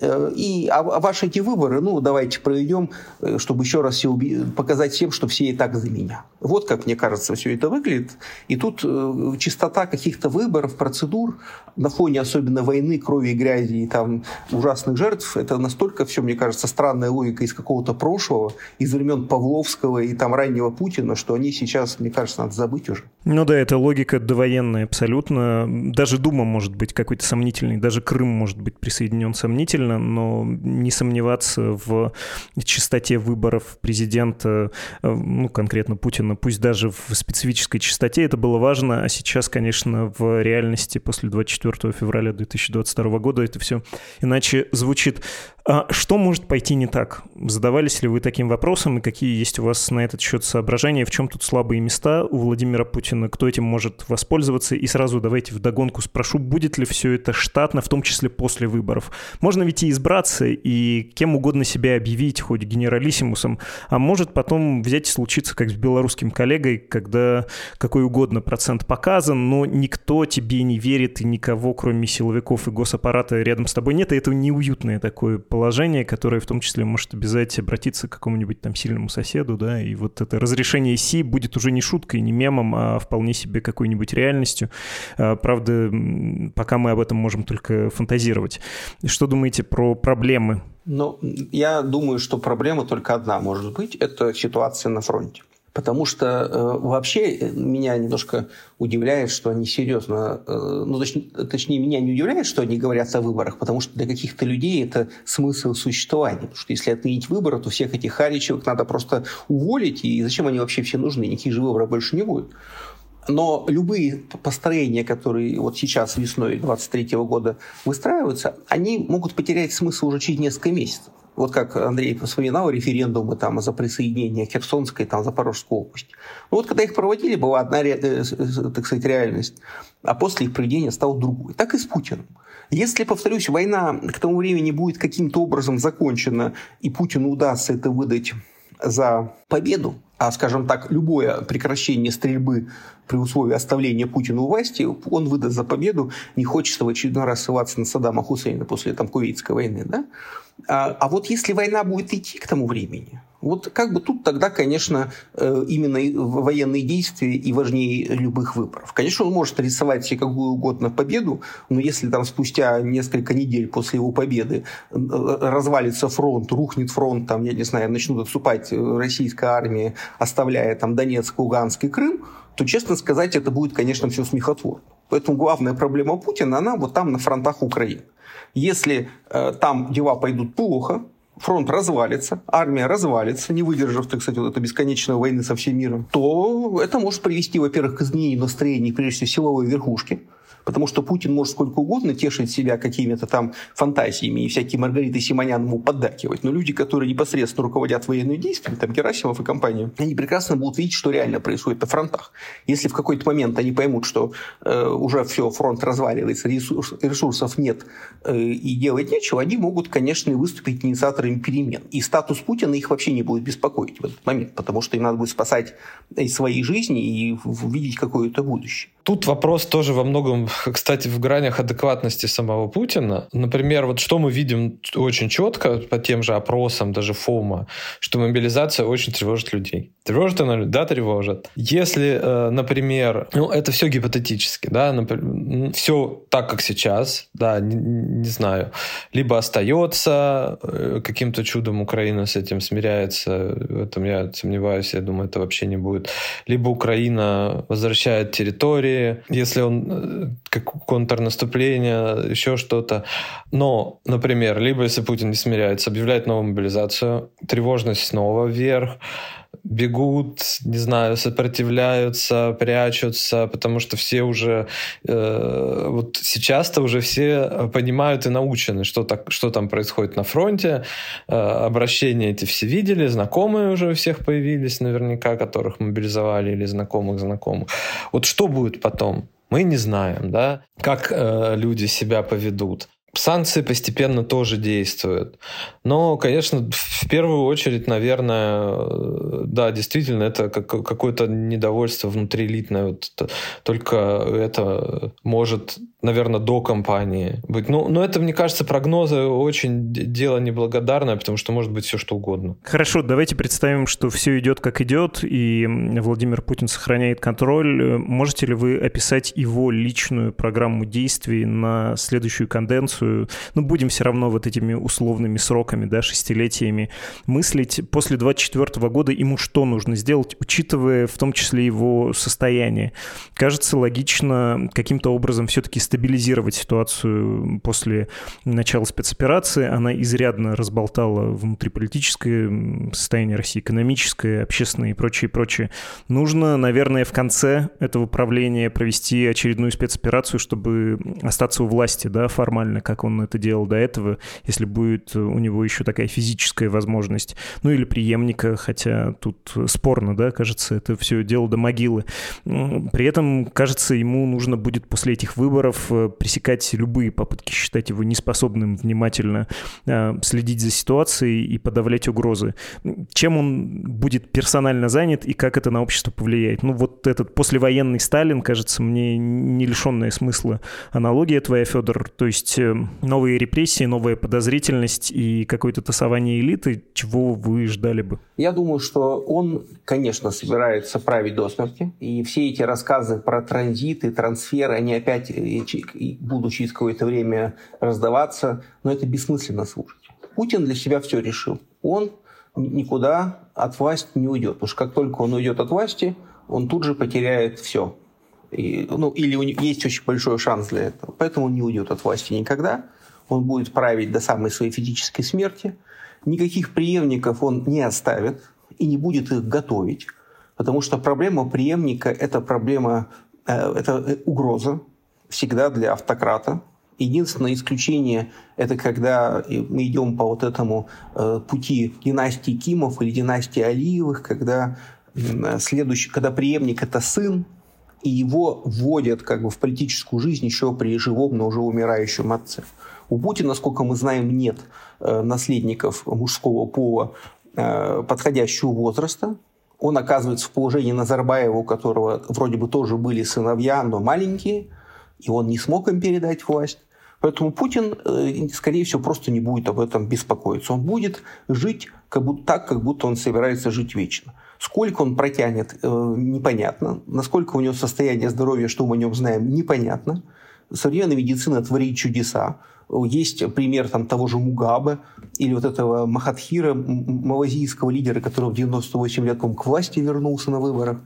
Speaker 2: Э, и, а, а ваши эти выборы, ну, давайте проведем, э, чтобы еще раз все уби- показать всем, что все и так за меня. Вот как, мне кажется, все это выглядит. И тут э, чистота каких-то выборов, процедур на фоне особенно войны, крови и грязи и там ужасных жертв, это настолько все, мне кажется, странная логика из какого-то прошлого, из времен Павловского и там раннего Путина, что они сейчас, мне кажется, надо забыть уже.
Speaker 1: Ну да, это логика довоенная абсолютно. Даже Дума может быть какой-то сомнительный, даже Крым может быть присоединен сомнительно но не сомневаться в чистоте выборов президента, э, ну, конкретно Путина, пусть даже в специфической чистоте, это было важно, а сейчас, конечно, в реальности после 24 февраля 2022 года это все иначе звучит. А что может пойти не так? Задавались ли вы таким вопросом, и какие есть у вас на этот счет соображения? В чем тут слабые места у Владимира Путина? Кто этим может воспользоваться? И сразу давайте вдогонку спрошу, будет ли все это штатно, в том числе после выборов? Можно ведь и избраться, и кем угодно себя объявить, хоть генералиссимусом, а может потом взять и случиться, как с белорусским коллегой, когда какой угодно процент показан, но никто тебе не верит, и никого, кроме силовиков и госаппарата, рядом с тобой нет, и это неуютное такое положение, которое в том числе может обязать обратиться к какому-нибудь там сильному соседу, да, и вот это разрешение Си будет уже не шуткой, не мемом, а вполне себе какой-нибудь реальностью. А, правда, пока мы об этом можем только фантазировать. Что думаете про проблемы?
Speaker 2: Ну, я думаю, что проблема только одна может быть – это ситуация на фронте. Потому что э, вообще э, меня немножко удивляет, что они серьезно, э, ну точ, точнее меня не удивляет, что они говорят о выборах, потому что для каких-то людей это смысл существования. Потому что если отменить выборы, то всех этих харичевых надо просто уволить, и зачем они вообще все нужны, никаких же выборов больше не будет. Но любые построения, которые вот сейчас весной 23 года выстраиваются, они могут потерять смысл уже через несколько месяцев. Вот как Андрей вспоминал референдумы там, за присоединение Херсонской, там, Запорожской области. Ну, вот когда их проводили, была одна, э, так сказать, реальность, а после их проведения стала другой. Так и с Путиным. Если, повторюсь, война к тому времени будет каким-то образом закончена, и Путину удастся это выдать за победу, скажем так, любое прекращение стрельбы при условии оставления Путина у власти, он выдаст за победу, не хочется в очередной раз ссылаться на Саддама Хусейна после там, Кувейтской войны, да? А, а вот если война будет идти к тому времени, вот как бы тут тогда, конечно, э, именно военные действия и важнее любых выборов. Конечно, он может рисовать себе какую угодно победу, но если там спустя несколько недель после его победы э, развалится фронт, рухнет фронт, там, я не знаю, начнут отступать российская армия, оставляя там Донецк, Луганск и Крым, то, честно сказать, это будет, конечно, все смехотворно. Поэтому главная проблема Путина, она вот там на фронтах Украины. Если э, там дела пойдут плохо, фронт развалится, армия развалится, не выдержав, так сказать, вот этой бесконечной войны со всем миром, то это может привести, во-первых, к изменению настроений, прежде всего, силовой верхушки, Потому что Путин может сколько угодно тешить себя какими-то там фантазиями и всякие Маргариты Симонян ему поддакивать. Но люди, которые непосредственно руководят военными действиями, там Герасимов и компания, они прекрасно будут видеть, что реально происходит на фронтах. Если в какой-то момент они поймут, что э, уже все, фронт разваливается, ресурс, ресурсов нет э, и делать нечего, они могут, конечно, и выступить инициаторами перемен. И статус Путина их вообще не будет беспокоить в этот момент, потому что им надо будет спасать свои жизни и видеть какое-то будущее.
Speaker 3: Тут вопрос тоже во многом, *laughs* кстати, в гранях адекватности самого Путина. Например, вот что мы видим очень четко по тем же опросам, даже ФОМа, что мобилизация очень тревожит людей. Тревожит она? Да, тревожит. Если, э, например, ну, это все гипотетически, да, например, все так, как сейчас, да, не, не знаю, либо остается, э, каким-то чудом Украина с этим смиряется, в этом я сомневаюсь, я думаю, это вообще не будет, либо Украина возвращает территории, если он э, как контрнаступление, еще что-то. Но, например, либо если Путин не смиряется, объявляет новую мобилизацию, тревожность снова вверх, бегут, не знаю, сопротивляются, прячутся, потому что все уже э, вот сейчас-то уже все понимают и научены, что так, что там происходит на фронте. Э, обращения эти все видели, знакомые уже у всех появились, наверняка, которых мобилизовали или знакомых знакомых. Вот что будет потом? Мы не знаем, да, как э, люди себя поведут. Санкции постепенно тоже действуют. Но, конечно, в первую очередь, наверное, да, действительно, это какое-то недовольство внутриэлитное. Вот только это может наверное, до кампании быть. Ну, но это, мне кажется, прогнозы очень дело неблагодарное, потому что может быть все что угодно.
Speaker 1: Хорошо, давайте представим, что все идет как идет, и Владимир Путин сохраняет контроль. Можете ли вы описать его личную программу действий на следующую конденцию? Ну, будем все равно вот этими условными сроками, да, шестилетиями мыслить. После 24 года ему что нужно сделать, учитывая в том числе его состояние? Кажется, логично каким-то образом все-таки стабилизировать ситуацию после начала спецоперации. Она изрядно разболтала внутриполитическое состояние России, экономическое, общественное и прочее, прочее. Нужно, наверное, в конце этого правления провести очередную спецоперацию, чтобы остаться у власти, да, формально, как он это делал до этого, если будет у него еще такая физическая возможность. Ну или преемника, хотя тут спорно, да, кажется, это все дело до могилы. При этом, кажется, ему нужно будет после этих выборов Э, пресекать любые попытки считать его неспособным внимательно э, следить за ситуацией и подавлять угрозы. Чем он будет персонально занят и как это на общество повлияет? Ну, вот этот послевоенный Сталин, кажется, мне не лишенная смысла аналогия твоя, Федор. То есть э, новые репрессии, новая подозрительность и какое-то тасование элиты, чего вы ждали бы?
Speaker 2: Я думаю, что он, конечно, собирается править до смерти. И все эти рассказы про транзиты, трансферы, они опять будут через какое-то время раздаваться, но это бессмысленно слушать. Путин для себя все решил. Он никуда от власти не уйдет. Потому что как только он уйдет от власти, он тут же потеряет все. И, ну, или у него есть очень большой шанс для этого. Поэтому он не уйдет от власти никогда. Он будет править до самой своей физической смерти. Никаких преемников он не оставит и не будет их готовить. Потому что проблема преемника – это проблема, э, это угроза всегда для автократа. Единственное исключение – это когда мы идем по вот этому э, пути династии Кимов или династии Алиевых, когда, следующий, когда преемник – это сын, и его вводят как бы в политическую жизнь еще при живом, но уже умирающем отце. У Путина, насколько мы знаем, нет э, наследников мужского пола э, подходящего возраста. Он оказывается в положении Назарбаева, у которого вроде бы тоже были сыновья, но маленькие – и он не смог им передать власть. Поэтому Путин, э, скорее всего, просто не будет об этом беспокоиться. Он будет жить как будто, так, как будто он собирается жить вечно. Сколько он протянет, э, непонятно. Насколько у него состояние здоровья, что мы о нем знаем, непонятно. Современная медицина творит чудеса. Есть пример там, того же Мугабе или вот этого Махатхира, малазийского лидера, который в 98 лет к власти вернулся на выборах.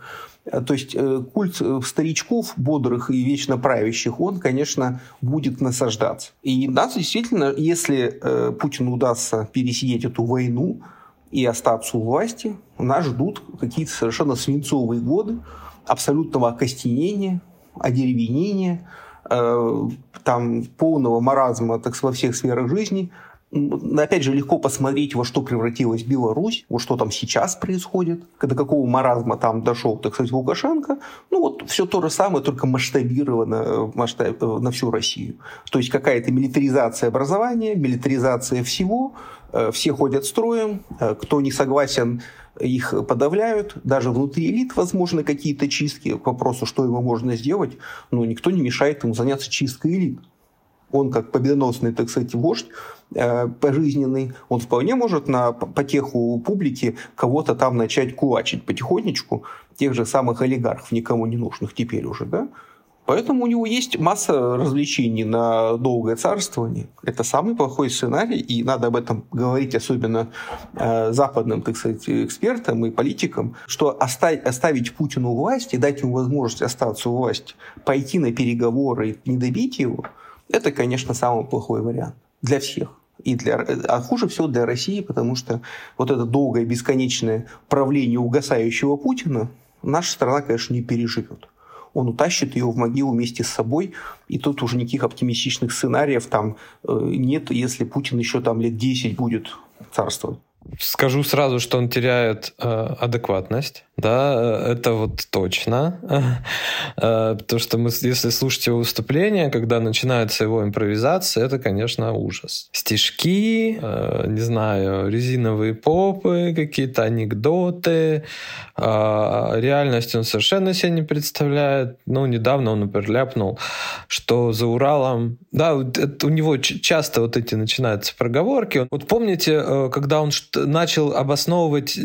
Speaker 2: Э, то есть э, культ старичков, бодрых и вечно правящих, он, конечно, будет насаждаться. И нас действительно, если Путину удастся пересидеть эту войну и остаться у власти, нас ждут какие-то совершенно свинцовые годы абсолютного окостенения, одеревенения, там полного маразма так, во всех сферах жизни – Опять же, легко посмотреть, во что превратилась Беларусь, вот что там сейчас происходит, до какого маразма там дошел, так сказать, Лукашенко. Ну вот все то же самое, только масштабировано э, масштаб, э, на всю Россию. То есть какая-то милитаризация образования, милитаризация всего, э, все ходят строем, кто не согласен, их подавляют, даже внутри элит возможны какие-то чистки. К вопросу, что ему можно сделать, но никто не мешает ему заняться чисткой элит. Он как победоносный, так сказать, вождь, Э, пожизненный, он вполне может на потеху публики кого-то там начать кулачить потихонечку, тех же самых олигархов, никому не нужных теперь уже, да? Поэтому у него есть масса развлечений на долгое царствование. Это самый плохой сценарий, и надо об этом говорить особенно э, западным, так сказать, экспертам и политикам, что оставить, оставить Путину власть и дать ему возможность остаться у власти, пойти на переговоры и не добить его, это, конечно, самый плохой вариант для всех. И для, а хуже всего для России, потому что вот это долгое бесконечное правление угасающего Путина наша страна, конечно, не переживет. Он утащит ее в могилу вместе с собой, и тут уже никаких оптимистичных сценариев там э, нет, если Путин еще там лет 10 будет царствовать.
Speaker 3: Скажу сразу, что он теряет э, адекватность. Да, это вот точно. *laughs* Э, потому что мы, если слушать его выступление, когда начинается его импровизация, это, конечно, ужас. Стишки, э, не знаю, резиновые попы, какие-то анекдоты. Э, реальность он совершенно себе не представляет. Ну, недавно он, например, ляпнул, что за Уралом... Да, это, у него часто вот эти начинаются проговорки. Вот помните, когда он начал обосновывать...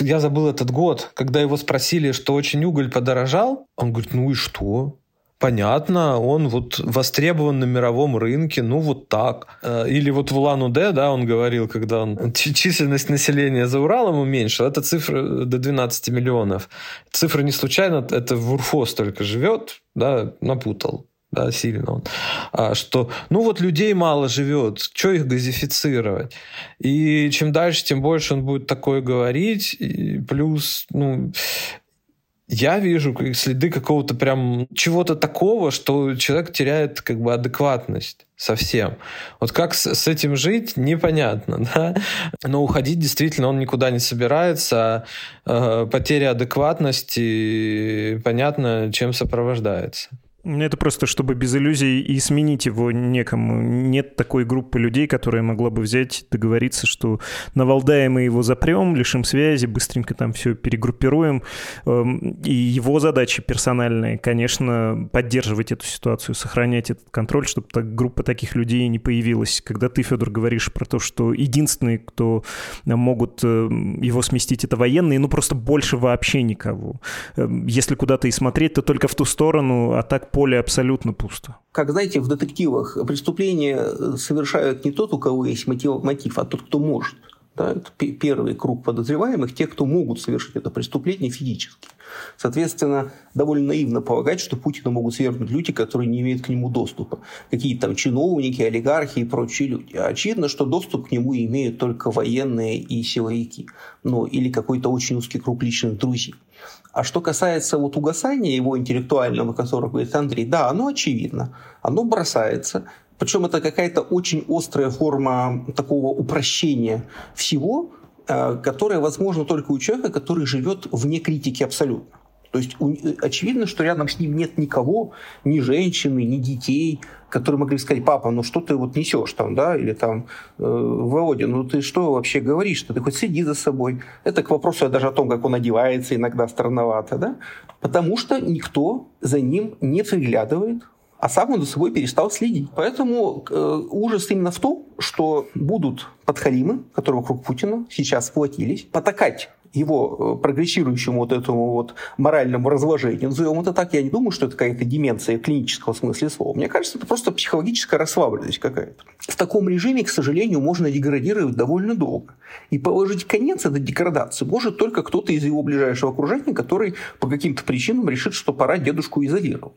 Speaker 3: Я забыл этот год, когда его спросили, что очень уголь подорожал, он говорит, ну и что? Понятно, он вот востребован на мировом рынке, ну вот так. Э, или вот в Улан-Удэ, да, он говорил, когда он численность населения за Уралом уменьшил, это цифра до 12 миллионов. Цифра не случайно, это в Урфо столько живет, да, напутал да, сильно он, а, что, ну вот людей мало живет, что их газифицировать? И чем дальше, тем больше он будет такое говорить, и плюс, ну, я вижу следы какого-то прям чего-то такого, что человек теряет как бы адекватность совсем. Вот как с, с этим жить, непонятно, *laughs* да? Но уходить действительно он никуда не собирается. А, э, потеря адекватности, понятно, чем сопровождается.
Speaker 1: Это просто, чтобы без иллюзий и сменить его некому. Нет такой группы людей, которая могла бы взять, договориться, что на Валдае мы его запрем, лишим связи, быстренько там все перегруппируем. Эм, и его задачи персональные, конечно, поддерживать эту ситуацию, сохранять этот контроль, чтобы так, группа таких людей не появилась. Когда ты, Федор, говоришь про то, что единственные, кто могут эм, его сместить, это военные, ну просто больше вообще никого. Эм, если куда-то и смотреть, то только в ту сторону, а так поле абсолютно пусто.
Speaker 2: Как знаете, в детективах преступления совершают не тот, у кого есть мотив, мотив а тот, кто может. Да, это первый круг подозреваемых, те, кто могут совершить это преступление физически. Соответственно, довольно наивно полагать, что Путина могут свергнуть люди, которые не имеют к нему доступа. Какие-то там чиновники, олигархи и прочие люди. Очевидно, что доступ к нему имеют только военные и силовики. Ну, или какой-то очень узкий круг личных друзей. А что касается вот угасания его интеллектуального, которого говорит Андрей, да, оно очевидно, оно бросается. Причем это какая-то очень острая форма такого упрощения всего, э, которая возможна только у человека, который живет вне критики абсолютно. То есть очевидно, что рядом с ним нет никого, ни женщины, ни детей, которые могли сказать, папа, ну что ты вот несешь там, да, или там, э, Володя, ну ты что вообще говоришь, что ты хоть следи за собой. Это к вопросу даже о том, как он одевается иногда странновато, да, потому что никто за ним не приглядывает, а сам он за собой перестал следить. Поэтому э, ужас именно в том, что будут подхалимы, которые вокруг Путина сейчас сплотились, потакать его э, прогрессирующему вот этому вот моральному разложению, назовем это так, я не думаю, что это какая-то деменция клинического смысла слова. Мне кажется, это просто психологическая расслабленность какая-то. В таком режиме, к сожалению, можно деградировать довольно долго. И положить конец этой деградации может только кто-то из его ближайшего окружения, который по каким-то причинам решит, что пора дедушку изолировать.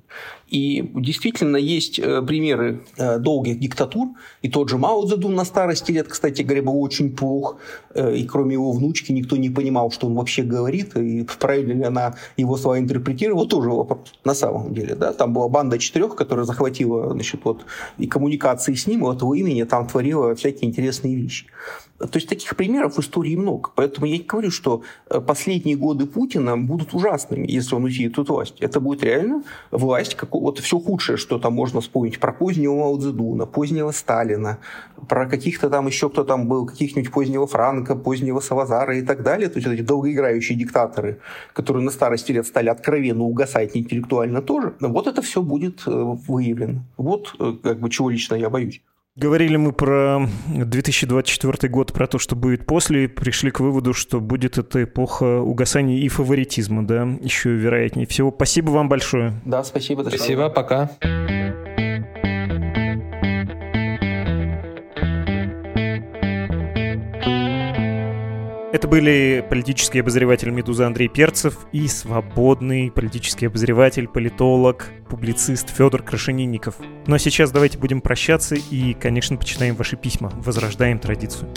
Speaker 2: И действительно есть э, примеры э, долгих диктатур, и тот же Мао Цзэдун на старости лет, кстати говоря, был очень плох, и кроме его внучки никто не понимал, понимал, что он вообще говорит, и правильно ли она его слова интерпретировала, тоже вопрос на самом деле. Да? Там была банда четырех, которая захватила значит, вот, и коммуникации с ним, и от его имени там творила всякие интересные вещи. То есть таких примеров в истории много. Поэтому я не говорю, что э, последние годы Путина будут ужасными, если он уйдет от власти. Это будет реально власть, как, вот все худшее, что там можно вспомнить про позднего Мао Цзэдуна, позднего Сталина, про каких-то там еще кто там был, каких-нибудь позднего Франка, позднего Салазара и так далее. То есть эти долгоиграющие диктаторы, которые на старости лет стали откровенно угасать интеллектуально тоже. Вот это все будет э, выявлено. Вот э, как бы чего лично я боюсь.
Speaker 1: Говорили мы про 2024 год, про то, что будет после, пришли к выводу, что будет эта эпоха угасания и фаворитизма, да, еще вероятнее всего. Спасибо вам большое.
Speaker 2: Да, спасибо.
Speaker 3: Спасибо, пока.
Speaker 1: Были политический обозреватель «Медузы» Андрей Перцев и свободный политический обозреватель, политолог, публицист Федор Крашенинников. Ну а сейчас давайте будем прощаться и, конечно, почитаем ваши письма, возрождаем традицию.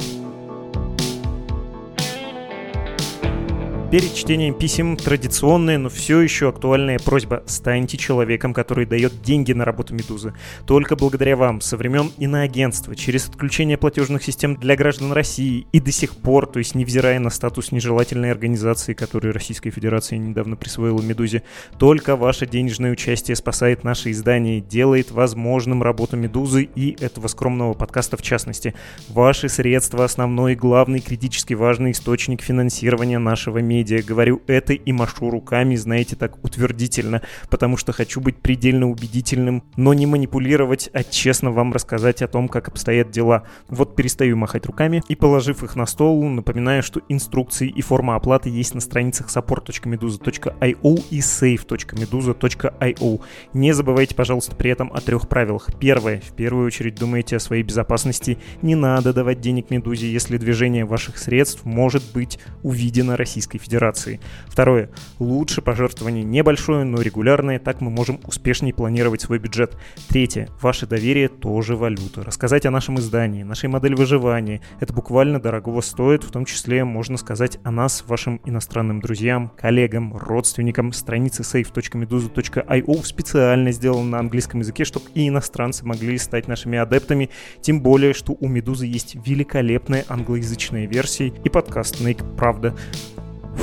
Speaker 1: Перед чтением писем традиционная, но все еще актуальная просьба. Станьте человеком, который дает деньги на работу «Медузы». Только благодаря вам со времен иноагентства, через отключение платежных систем для граждан России и до сих пор, то есть невзирая на статус нежелательной организации, которую Российская Федерация недавно присвоила «Медузе», только ваше денежное участие спасает наше издание, делает возможным работу «Медузы» и этого скромного подкаста в частности. Ваши средства – основной, главный, критически важный источник финансирования нашего медиа медиа. Говорю это и машу руками, знаете, так утвердительно, потому что хочу быть предельно убедительным, но не манипулировать, а честно вам рассказать о том, как обстоят дела. Вот перестаю махать руками и, положив их на стол, напоминаю, что инструкции и форма оплаты есть на страницах support.meduza.io и save.meduza.io. Не забывайте, пожалуйста, при этом о трех правилах. Первое. В первую очередь думайте о своей безопасности. Не надо давать денег Медузе, если движение ваших средств может быть увидено Российской Федерацией Федерации. Второе. Лучше пожертвование небольшое, но регулярное, так мы можем успешнее планировать свой бюджет. Третье. Ваше доверие тоже валюта. Рассказать о нашем издании, нашей модели выживания. Это буквально дорогого стоит, в том числе можно сказать о нас, вашим иностранным друзьям, коллегам, родственникам. Страница safe.meduza.io специально сделана на английском языке, чтобы и иностранцы могли стать нашими адептами. Тем более, что у Медузы есть великолепная англоязычная версия и подкаст Нейк Правда.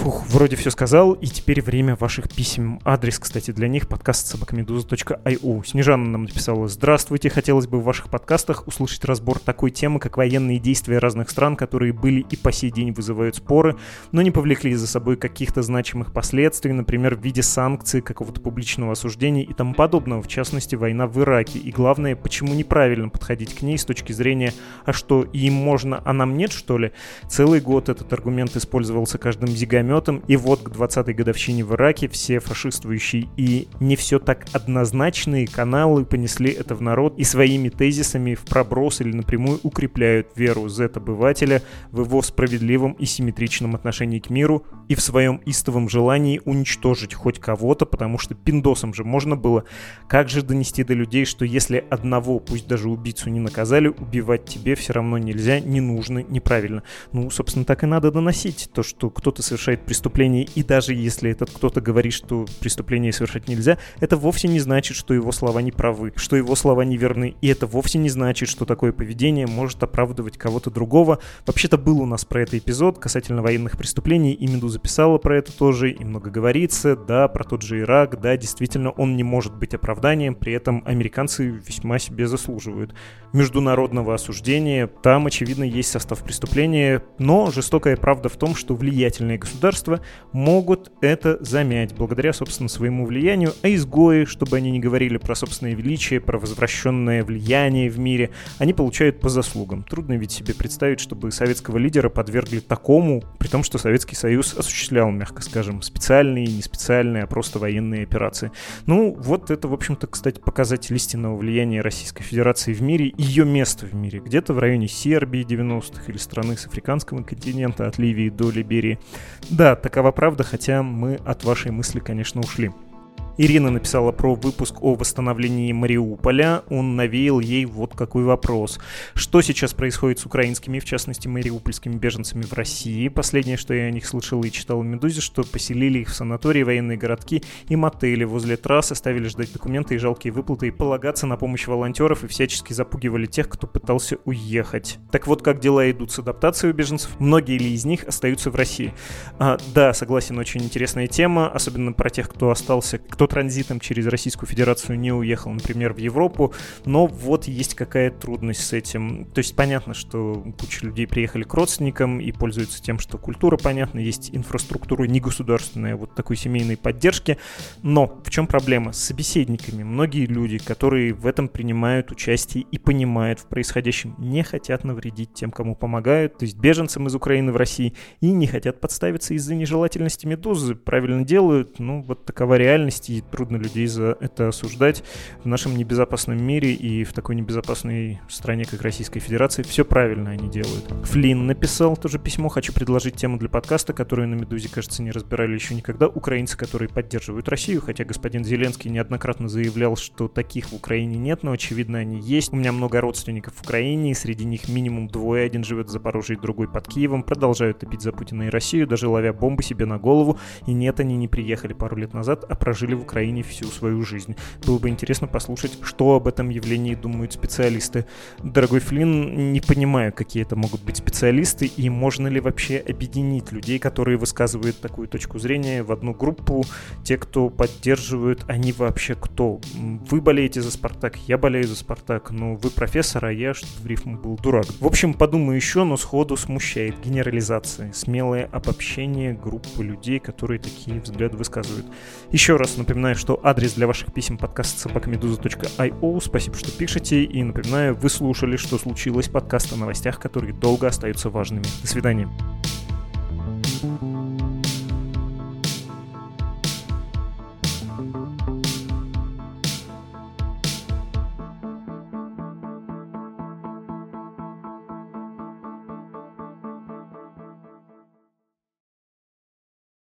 Speaker 1: Фух, вроде все сказал, и теперь время ваших писем. Адрес, кстати, для них подкаст собакамедуза.io. Снежана нам написала «Здравствуйте, хотелось бы в ваших подкастах услышать разбор такой темы, как военные действия разных стран, которые были и по сей день вызывают споры, но не повлекли за собой каких-то значимых последствий, например, в виде санкций, какого-то публичного осуждения и тому подобного, в частности, война в Ираке. И главное, почему неправильно подходить к ней с точки зрения «а что, им можно, а нам нет, что ли?» Целый год этот аргумент использовался каждым зигаем гранатометом. И вот к 20-й годовщине в Ираке все фашистующие и не все так однозначные каналы понесли это в народ и своими тезисами в проброс или напрямую укрепляют веру Z-обывателя в его справедливом и симметричном отношении к миру и в своем истовом желании уничтожить хоть кого-то, потому что пиндосом же можно было. Как же донести до людей, что если одного, пусть даже убийцу не наказали, убивать тебе все равно нельзя, не нужно, неправильно. Ну, собственно, так и надо доносить. То, что кто-то совершает совершает преступление, и даже если этот кто-то говорит, что преступление совершать нельзя, это вовсе не значит, что его слова не правы, что его слова неверны, и это вовсе не значит, что такое поведение может оправдывать кого-то другого. Вообще-то был у нас про это эпизод касательно военных преступлений, и Медуза писала про это тоже, и много говорится, да, про тот же Ирак, да, действительно, он не может быть оправданием, при этом американцы весьма себе заслуживают международного осуждения, там, очевидно, есть состав преступления, но жестокая правда в том, что влиятельные государства государства могут это замять благодаря, собственно, своему влиянию, а изгои, чтобы они не говорили про собственное величие, про возвращенное влияние в мире, они получают по заслугам. Трудно ведь себе представить, чтобы советского лидера подвергли такому, при том, что Советский Союз осуществлял, мягко скажем, специальные, не специальные, а просто военные операции. Ну, вот это, в общем-то, кстати, показатель истинного влияния Российской Федерации в мире, ее место в мире, где-то в районе Сербии 90-х или страны с африканского континента, от Ливии до Либерии. Да, такова правда, хотя мы от вашей мысли, конечно, ушли. Ирина написала про выпуск о восстановлении Мариуполя. Он навеял ей вот какой вопрос. Что сейчас происходит с украинскими, в частности, мариупольскими беженцами в России? Последнее, что я о них слышал и читал в «Медузе», что поселили их в санатории, военные городки и мотели возле трасс, оставили ждать документы и жалкие выплаты и полагаться на помощь волонтеров и всячески запугивали тех, кто пытался уехать. Так вот, как дела идут с адаптацией у беженцев? Многие ли из них остаются в России? А, да, согласен, очень интересная тема, особенно про тех, кто остался, кто транзитом через Российскую Федерацию не уехал, например, в Европу, но вот есть какая трудность с этим. То есть понятно, что куча людей приехали к родственникам и пользуются тем, что культура понятна, есть инфраструктура негосударственная вот такой семейной поддержки, но в чем проблема? С собеседниками. Многие люди, которые в этом принимают участие и понимают в происходящем, не хотят навредить тем, кому помогают, то есть беженцам из Украины в России, и не хотят подставиться из-за нежелательности медузы. Правильно делают, ну вот такова реальность, и трудно людей за это осуждать. В нашем небезопасном мире и в такой небезопасной стране, как Российская Федерация, все правильно они делают. Флинн написал тоже письмо. Хочу предложить тему для подкаста, которую на «Медузе», кажется, не разбирали еще никогда. Украинцы, которые поддерживают Россию, хотя господин Зеленский неоднократно заявлял, что таких в Украине нет, но, очевидно, они есть. У меня много родственников в Украине, и среди них минимум двое. Один живет в Запорожье, другой под Киевом. Продолжают топить за Путина и Россию, даже ловя бомбы себе на голову. И нет, они не приехали пару лет назад, а прожили в Украине всю свою жизнь. Было бы интересно послушать, что об этом явлении думают специалисты. Дорогой Флинн, не понимаю, какие это могут быть специалисты, и можно ли вообще объединить людей, которые высказывают такую точку зрения в одну группу. Те, кто поддерживают, они вообще кто? Вы болеете за Спартак, я болею за Спартак, но вы профессор, а я, что в рифму был дурак. В общем, подумаю еще, но сходу смущает генерализация, смелое обобщение группы людей, которые такие взгляды высказывают. Еще раз напоминаю, что адрес для ваших писем подкаст собакамедуза.io. Спасибо, что пишете. И напоминаю, вы слушали, что случилось подкаст о новостях, которые долго остаются важными. До свидания.